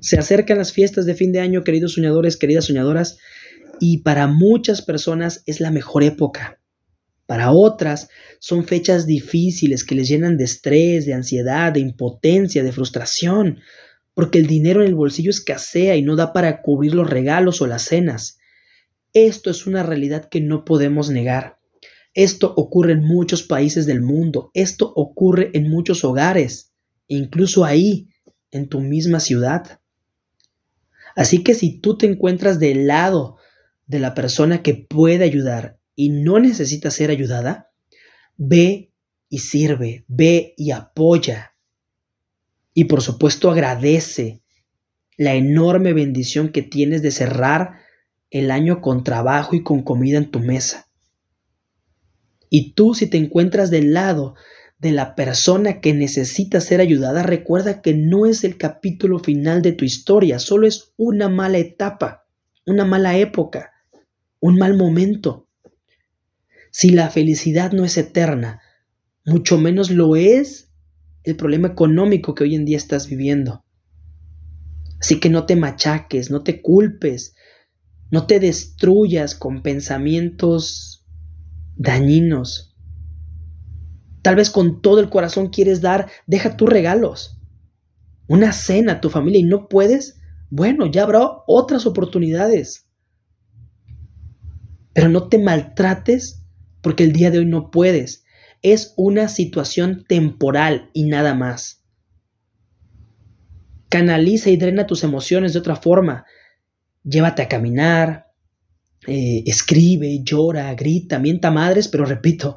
Se acercan las fiestas de fin de año, queridos soñadores, queridas soñadoras, y para muchas personas es la mejor época. Para otras son fechas difíciles que les llenan de estrés, de ansiedad, de impotencia, de frustración, porque el dinero en el bolsillo escasea y no da para cubrir los regalos o las cenas. Esto es una realidad que no podemos negar. Esto ocurre en muchos países del mundo, esto ocurre en muchos hogares, incluso ahí, en tu misma ciudad. Así que si tú te encuentras del lado de la persona que puede ayudar y no necesita ser ayudada, ve y sirve, ve y apoya. Y por supuesto agradece la enorme bendición que tienes de cerrar el año con trabajo y con comida en tu mesa. Y tú si te encuentras del lado de la persona que necesita ser ayudada, recuerda que no es el capítulo final de tu historia, solo es una mala etapa, una mala época, un mal momento. Si la felicidad no es eterna, mucho menos lo es el problema económico que hoy en día estás viviendo. Así que no te machaques, no te culpes, no te destruyas con pensamientos dañinos. Tal vez con todo el corazón quieres dar, deja tus regalos, una cena a tu familia y no puedes, bueno, ya habrá otras oportunidades. Pero no te maltrates porque el día de hoy no puedes. Es una situación temporal y nada más. Canaliza y drena tus emociones de otra forma llévate a caminar, eh, escribe, llora, grita, mienta madres, pero repito,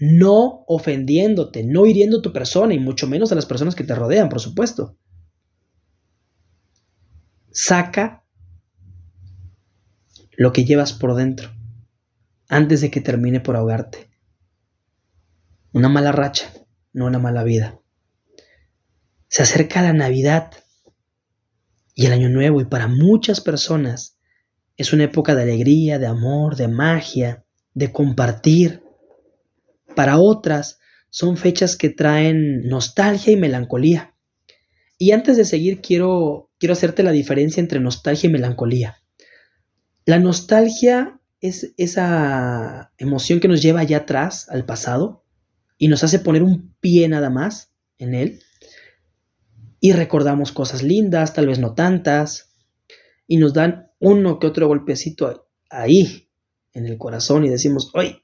no ofendiéndote, no hiriendo a tu persona y mucho menos a las personas que te rodean, por supuesto. Saca lo que llevas por dentro antes de que termine por ahogarte. Una mala racha, no una mala vida. Se acerca la Navidad y el Año Nuevo y para muchas personas es una época de alegría, de amor, de magia, de compartir. Para otras son fechas que traen nostalgia y melancolía. Y antes de seguir quiero, quiero hacerte la diferencia entre nostalgia y melancolía. La nostalgia es esa emoción que nos lleva allá atrás, al pasado, y nos hace poner un pie nada más en él y recordamos cosas lindas, tal vez no tantas, y nos dan uno que otro golpecito ahí, en el corazón, y decimos, ¡ay!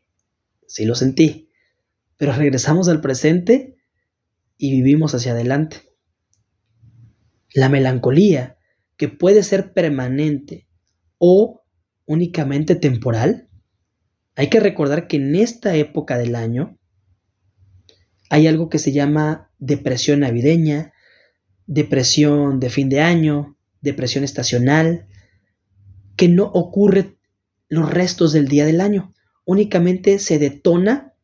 Sí lo sentí. Pero regresamos al presente y vivimos hacia adelante. La melancolía, que puede ser permanente o únicamente temporal, hay que recordar que en esta época del año hay algo que se llama depresión navideña, depresión de fin de año, depresión estacional, que no ocurre los restos del día del año, únicamente se detona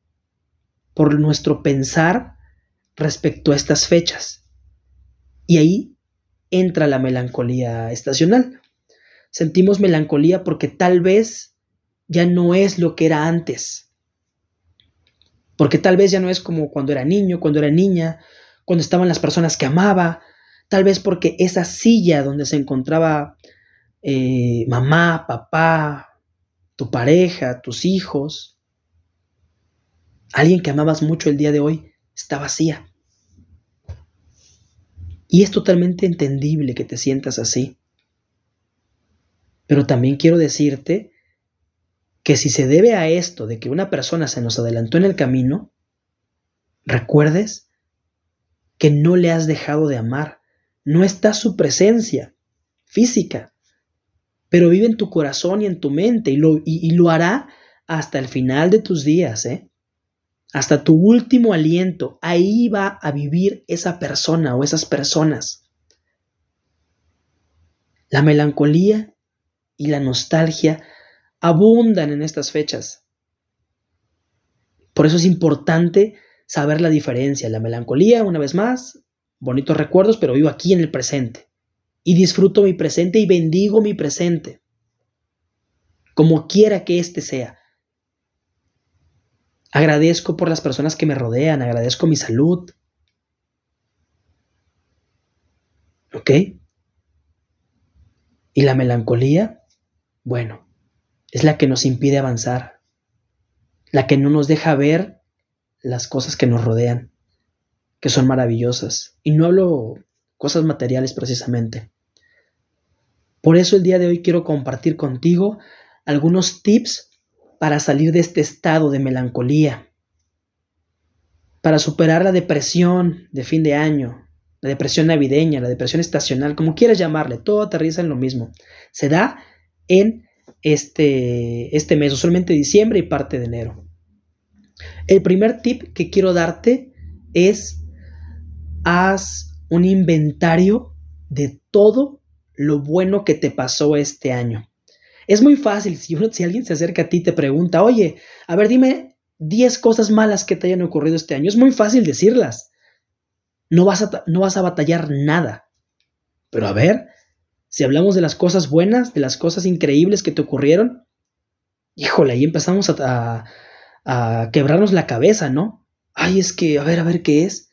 por nuestro pensar respecto a estas fechas. Y ahí entra la melancolía estacional. Sentimos melancolía porque tal vez ya no es lo que era antes. Porque tal vez ya no es como cuando era niño, cuando era niña, cuando estaban las personas que amaba, Tal vez porque esa silla donde se encontraba eh, mamá, papá, tu pareja, tus hijos, alguien que amabas mucho el día de hoy, está vacía. Y es totalmente entendible que te sientas así. Pero también quiero decirte que si se debe a esto de que una persona se nos adelantó en el camino, recuerdes que no le has dejado de amar, no está su presencia física, pero vive en tu corazón y en tu mente y lo, hará hasta el final de tus días, ¿eh? Hasta tu último aliento. Ahí va a vivir esa persona o esas personas. La melancolía y la nostalgia abundan en estas fechas. Por eso es importante saber la diferencia. La melancolía, una vez más, bonitos recuerdos, pero vivo aquí en el presente. Y disfruto mi presente y bendigo mi presente. Como quiera que éste sea. Agradezco por las personas que me rodean, agradezco mi salud. ¿Ok? Y la melancolía, bueno, es la que nos impide avanzar, la que no nos deja ver las cosas que nos rodean, que son maravillosas. Y no hablo cosas materiales precisamente. Por eso el día de hoy quiero compartir contigo algunos tips para salir de este estado de melancolía, para superar la depresión de fin de año, la depresión navideña, la depresión estacional, como quieras llamarle, todo aterriza en lo mismo. Se da en este, este mes, usualmente diciembre y parte de enero. El primer tip que quiero darte es haz un inventario de todo lo bueno que te pasó este año. Es muy fácil, si, alguien se acerca a ti y te pregunta, oye, a ver, dime 10 cosas malas que te hayan ocurrido este año, es muy fácil decirlas. No vas a, no vas a batallar nada. Pero a ver, si hablamos de las cosas buenas, de las cosas increíbles que te ocurrieron, híjole, ahí empezamos a, a quebrarnos la cabeza, ¿no? Ay, es que, a ver, a ver qué es.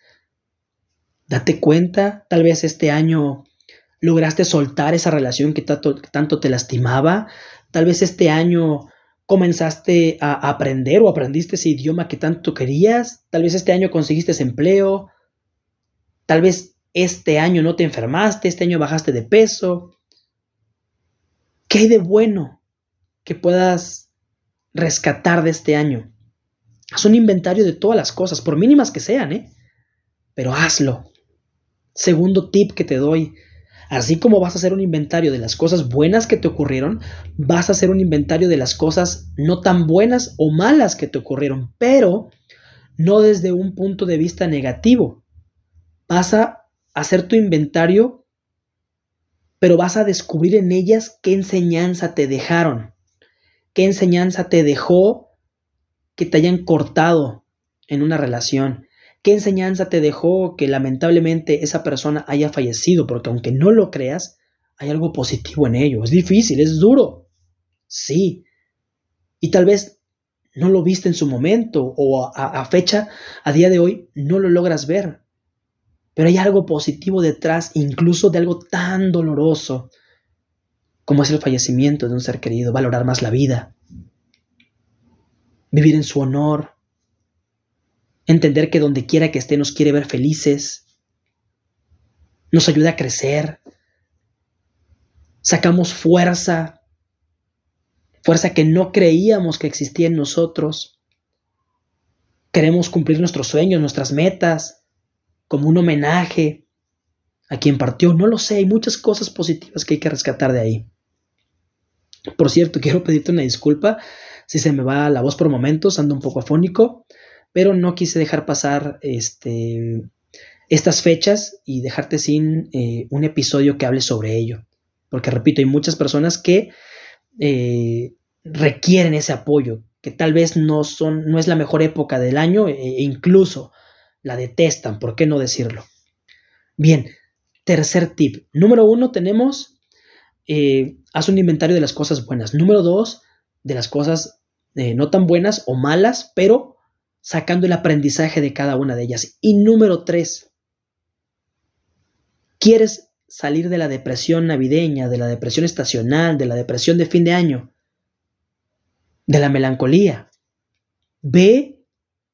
Date cuenta, tal vez este año lograste soltar esa relación que tanto, te lastimaba, tal vez este año comenzaste a aprender o aprendiste ese idioma que tanto querías, tal vez este año conseguiste ese empleo, tal vez este año no te enfermaste, este año bajaste de peso. ¿Qué hay de bueno que puedas rescatar de este año? Haz un inventario de todas las cosas, por mínimas que sean, ¿eh? Pero hazlo. Segundo tip que te doy, así como vas a hacer un inventario de las cosas buenas que te ocurrieron, vas a hacer un inventario de las cosas no tan buenas o malas que te ocurrieron, pero no desde un punto de vista negativo. Vas a hacer tu inventario, pero vas a descubrir en ellas qué enseñanza te dejaron, qué enseñanza te dejó que te hayan cortado en una relación? ¿Qué enseñanza te dejó que lamentablemente esa persona haya fallecido? Porque aunque no lo creas, hay algo positivo en ello. Es difícil, es duro. Sí. Y tal vez no lo viste en su momento o a, fecha, a día de hoy, no lo logras ver. Pero hay algo positivo detrás, incluso de algo tan doloroso como es el fallecimiento de un ser querido, valorar más la vida, vivir en su honor, entender que donde quiera que esté nos quiere ver felices, nos ayuda a crecer, sacamos fuerza, fuerza que no creíamos que existía en nosotros, queremos cumplir nuestros sueños, nuestras metas, como un homenaje a quien partió, no lo sé, hay muchas cosas positivas que hay que rescatar de ahí. Por cierto, quiero pedirte una disculpa si se me va la voz por momentos, ando un poco afónico, pero no quise dejar pasar este, estas fechas y dejarte sin eh, un episodio que hable sobre ello. Porque repito, hay muchas personas que eh, requieren ese apoyo, que tal vez no, son, no es la mejor época del año e, e incluso la detestan, ¿por qué no decirlo? Bien, tercer tip. Número uno, tenemos, eh, haz un inventario de las cosas buenas. Número dos, de las cosas no tan buenas o malas, pero sacando el aprendizaje de cada una de ellas. Y número tres, ¿quieres salir de la depresión navideña, de la depresión estacional, de la depresión de fin de año, de la melancolía? Ve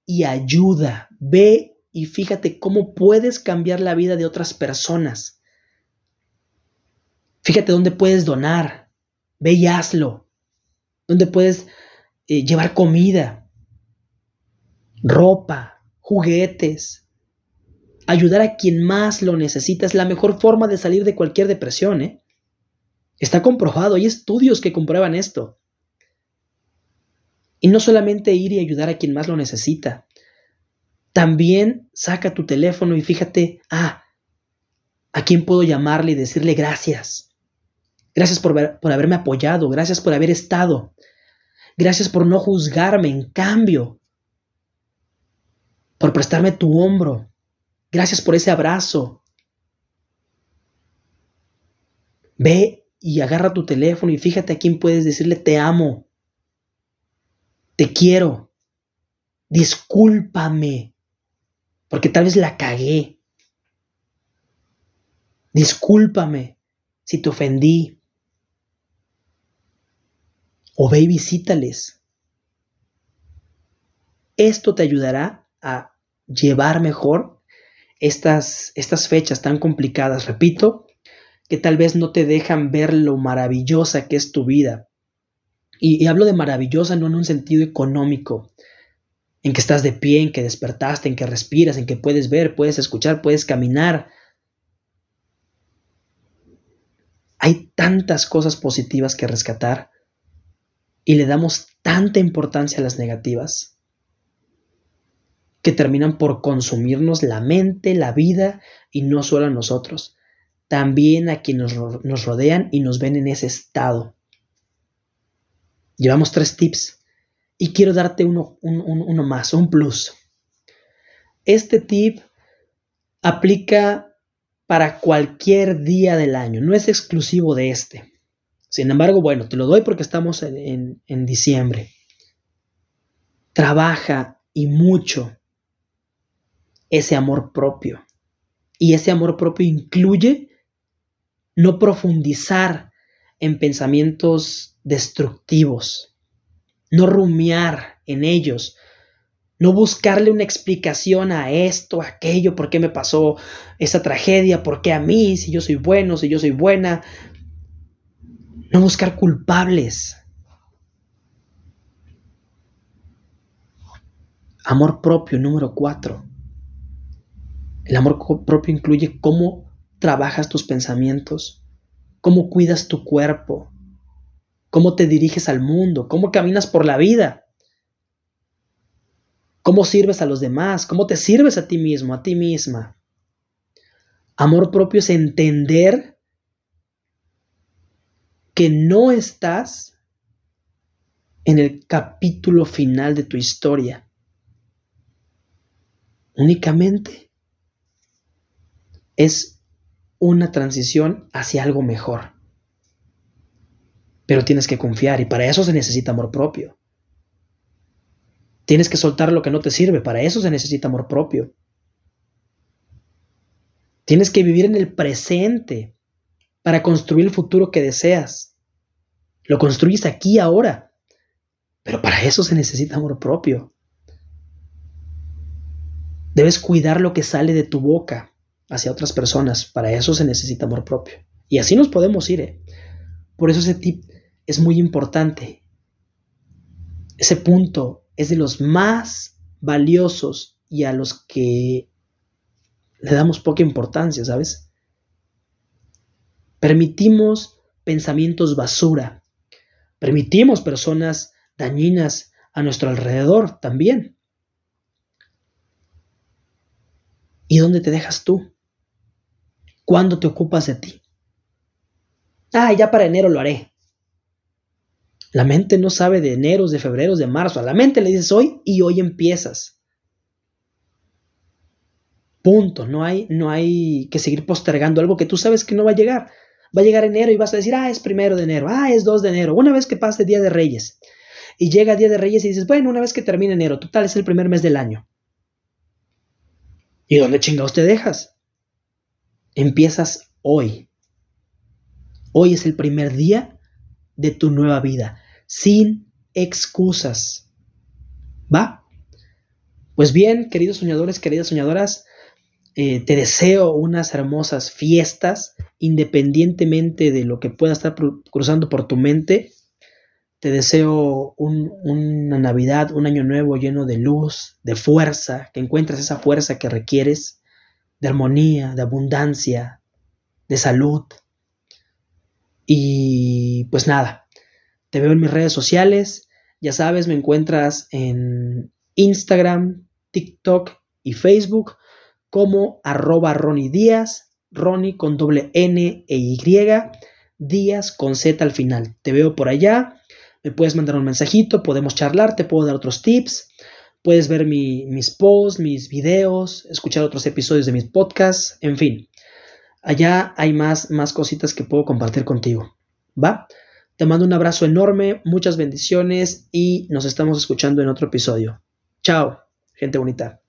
y ayuda, ve y fíjate cómo puedes cambiar la vida de otras personas. Fíjate dónde puedes donar, ve y hazlo, dónde puedes eh, llevar comida, ropa, juguetes, ayudar a quien más lo necesita es la mejor forma de salir de cualquier depresión. ¿eh? Está comprobado, hay estudios que comprueban esto. Y no solamente ir y ayudar a quien más lo necesita, también saca tu teléfono y fíjate, ah, ¿a quién puedo llamarle y decirle gracias? Gracias por, por haberme apoyado, gracias por haber estado, Gracias por no juzgarme, en cambio, por prestarme tu hombro. Gracias por ese abrazo. Ve y agarra tu teléfono y fíjate a quién puedes decirle te amo, te quiero, discúlpame, porque tal vez la cagué. Discúlpame si te ofendí. O ve y visítales. Esto te ayudará a llevar mejor estas, estas fechas tan complicadas. Repito, que tal vez no te dejan ver lo maravillosa que es tu vida. Y, y, hablo de maravillosa no en un sentido económico, en que estás de pie, en que despertaste, en que respiras, en que puedes ver, puedes escuchar, puedes caminar. Hay tantas cosas positivas que rescatar y le damos tanta importancia a las negativas que terminan por consumirnos la mente, la vida y no solo a nosotros, también a quienes nos rodean y nos ven en ese estado. Llevamos tres tips y quiero darte uno, más, un plus. Este tip aplica para cualquier día del año, no es exclusivo de este. Sin embargo, bueno, te lo doy porque estamos en diciembre. Trabaja y mucho ese amor propio. Y ese amor propio incluye no profundizar en pensamientos destructivos, no rumiar en ellos, no buscarle una explicación a esto, a aquello, por qué me pasó esa tragedia, por qué a mí, si yo soy bueno, si yo soy buena. No buscar culpables. Amor propio número cuatro. El amor propio incluye cómo trabajas tus pensamientos, cómo cuidas tu cuerpo, cómo te diriges al mundo, cómo caminas por la vida, cómo sirves a los demás, cómo te sirves a ti mismo, a ti misma. Amor propio es entender que no estás en el capítulo final de tu historia. Únicamente es una transición hacia algo mejor. Pero tienes que confiar y para eso se necesita amor propio. Tienes que soltar lo que no te sirve, para eso se necesita amor propio. Tienes que vivir en el presente para construir el futuro que deseas. Lo construyes aquí ahora, pero para eso se necesita amor propio. Debes cuidar lo que sale de tu boca, hacia otras personas. Para eso se necesita amor propio. Y así nos podemos ir. ¿eh? Por eso ese tip es muy importante. Ese punto es de los más valiosos y a los que le damos poca importancia, ¿sabes? Permitimos pensamientos basura. Permitimos personas dañinas a nuestro alrededor también. ¿Y dónde te dejas tú? ¿Cuándo te ocupas de ti? Ah, ya para enero lo haré. La mente no sabe de enero, de febrero, de marzo. A la mente le dices hoy y hoy empiezas. Punto. No hay, no hay que seguir postergando algo que tú sabes que no va a llegar. Va a llegar enero y vas a decir, ah, es primero de enero, ah, es 2 de enero. Una vez que pase Día de Reyes y llega Día de Reyes y dices, bueno, una vez que termine enero, total, es el primer mes del año. ¿Y dónde chingados te dejas? Empiezas hoy. Hoy es el primer día de tu nueva vida, sin excusas. ¿Va? Pues bien, queridos soñadores, queridas soñadoras, eh, te deseo unas hermosas fiestas, independientemente de lo que pueda estar cruzando por tu mente. Te deseo una Navidad, un año nuevo lleno de luz, de fuerza, que encuentres esa fuerza que requieres de armonía, de abundancia, de salud. Y pues nada, te veo en mis redes sociales. Ya sabes, me encuentras en Instagram, TikTok y Facebook como arroba Ronnie Díaz, Ronnie con doble N e Y, Díaz con Z al final. Te veo por allá, me puedes mandar un mensajito, podemos charlar, te puedo dar otros tips. Puedes ver mis posts, mis videos, escuchar otros episodios de mis podcasts, en fin. Allá hay más, más cositas que puedo compartir contigo. ¿Va? Te mando un abrazo enorme, muchas bendiciones y nos estamos escuchando en otro episodio. Chao, gente bonita.